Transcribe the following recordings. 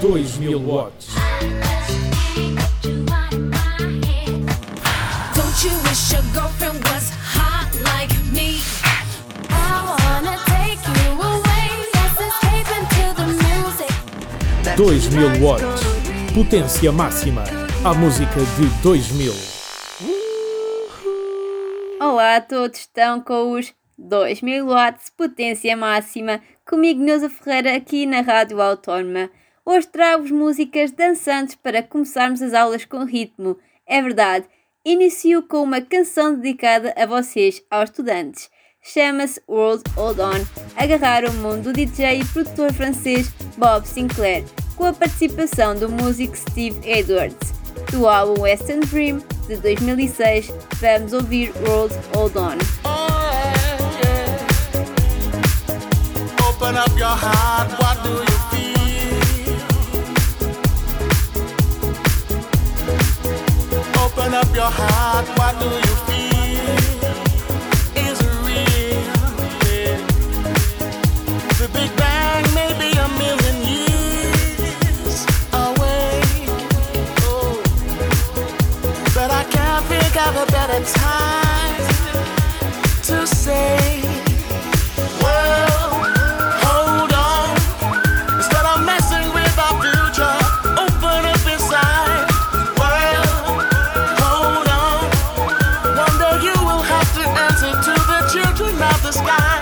2000 watts. Don't you wish your girlfriend was hot like me? I wanna take you away. Let's escape into the music. 2000 watts. Potência máxima. A música de 2000. Olá a todos, estão com os 2000 watts potência máxima, comigo Neuza Ferreira aqui na Rádio Autónoma. Hoje trago-vos músicas dançantes para começarmos as aulas com ritmo. É verdade, inicio com uma canção dedicada a vocês, aos estudantes. Chama-se World Hold On, agarrar o mundo do DJ e produtor francês Bob Sinclair, com a participação do músico Steve Edwards. Do álbum Western Dream de 2006, vamos ouvir World Hold On. Up your your heart, what do you feel? Is it real? The Big Bang may be a million years away. Oh. But I can't think of a better time sky.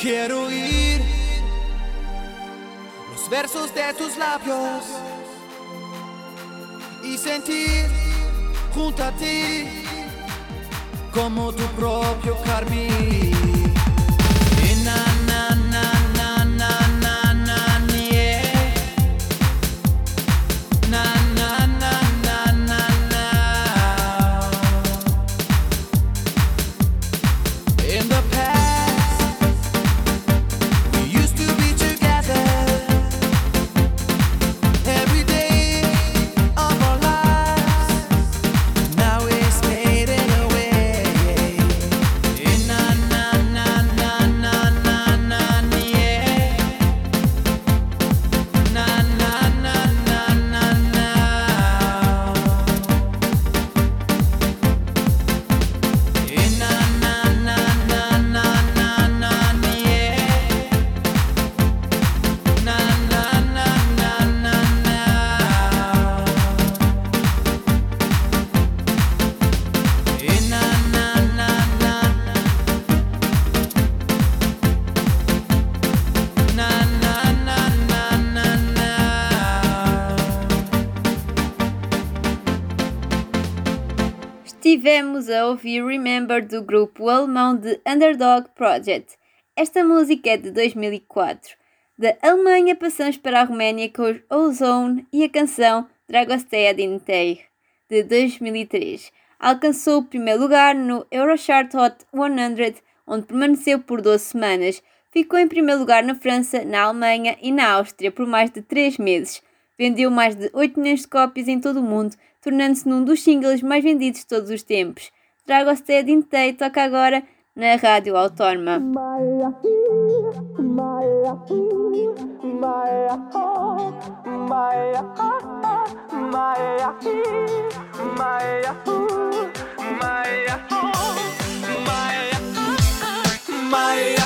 Quiero oír los versos de tus labios y sentir junto a ti como tu propio carmín. A ouvir Remember do grupo alemão de Underdog Project. Esta música é de 2004. Da Alemanha passamos para a Roménia com os Ozone e a canção Dragostea din Tei, de 2003. Alcançou o primeiro lugar no Eurochart Hot 100, onde permaneceu por 12 semanas. Ficou em primeiro lugar na França, na Alemanha e na Áustria por mais de 3 meses. Vendeu mais de 8 milhões de cópias em todo o mundo, tornando-se num dos singles mais vendidos de todos os tempos. Dragostea din Tei toca agora na Rádio Autónoma. Alo,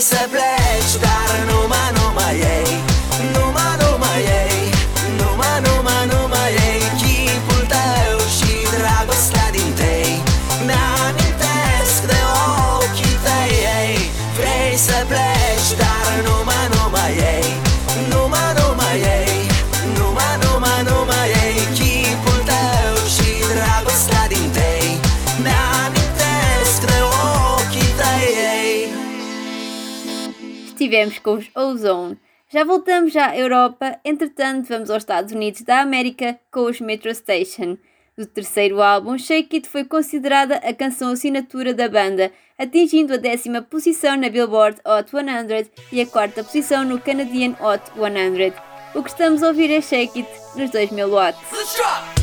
simplement. Estivemos com os Ozone. Já voltamos à Europa, entretanto vamos aos Estados Unidos da América com os Metro Station. Do terceiro álbum, Shake It foi considerada a canção assinatura da banda, atingindo a décima posição na Billboard Hot 100 e a quarta posição no Canadian Hot 100. O que estamos a ouvir é Shake It nos 2000 watts.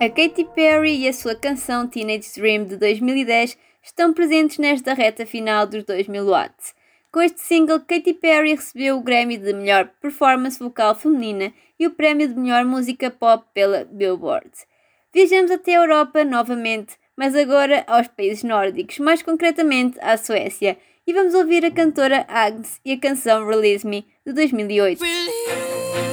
A Katy Perry e a sua canção Teenage Dream de 2010 estão presentes nesta reta final dos 2000 watts. Com este single, Katy Perry recebeu o Grammy de melhor performance vocal feminina e o prémio de melhor música pop pela Billboard. Viajamos até a Europa novamente, mas agora aos países nórdicos, mais concretamente à Suécia, e vamos ouvir a cantora Agnes e a canção Release Me de 2008. Release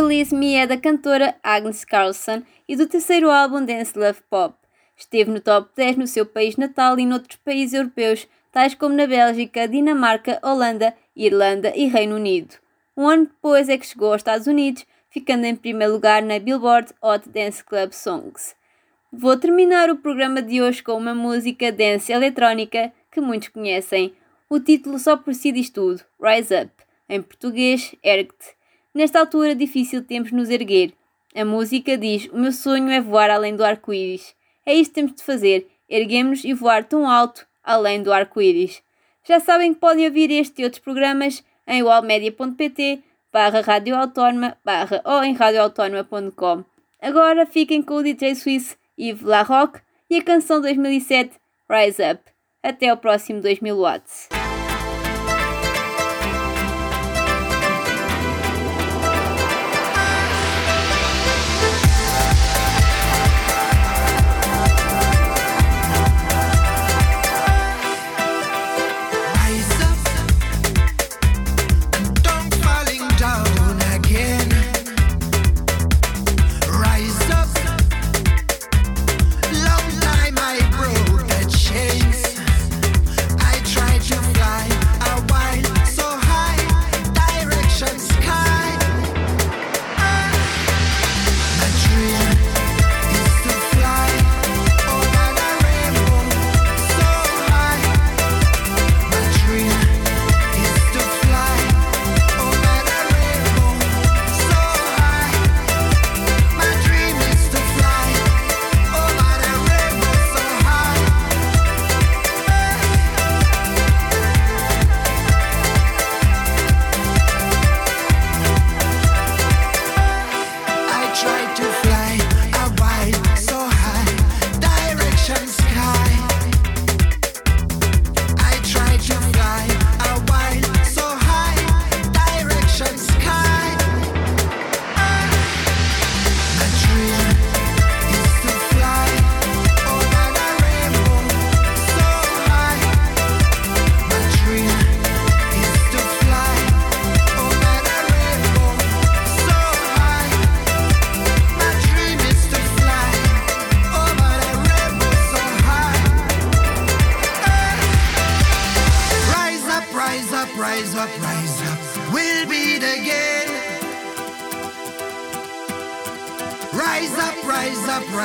Release Me é da cantora Agnes Carlson e do terceiro álbum Dance Love Pop. Esteve no top 10 no seu país natal e noutros países europeus, tais como na Bélgica, Dinamarca, Holanda, Irlanda e Reino Unido. Um ano depois é que chegou aos Estados Unidos, ficando em primeiro lugar na Billboard Hot Dance Club Songs. Vou terminar o programa de hoje com uma música dance eletrónica que muitos conhecem. O título só por si diz tudo: Rise Up. Em português, Ergue-te. Nesta altura difícil temos de nos erguer. A música diz: O meu sonho é voar além do arco-íris. É isto que temos de fazer: erguemos-nos e voar tão alto além do arco-íris. Já sabem que podem ouvir este e outros programas em wallmedia.pt barra radioautónoma barra ou em radioautónoma.com. Agora fiquem com o DJ suíço Yves Larocque e a canção 2007 Rise Up. Até o próximo 2000 watts.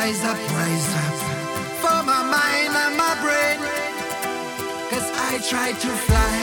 rise up, rise up for my mind and my brain. Cause I try to fly.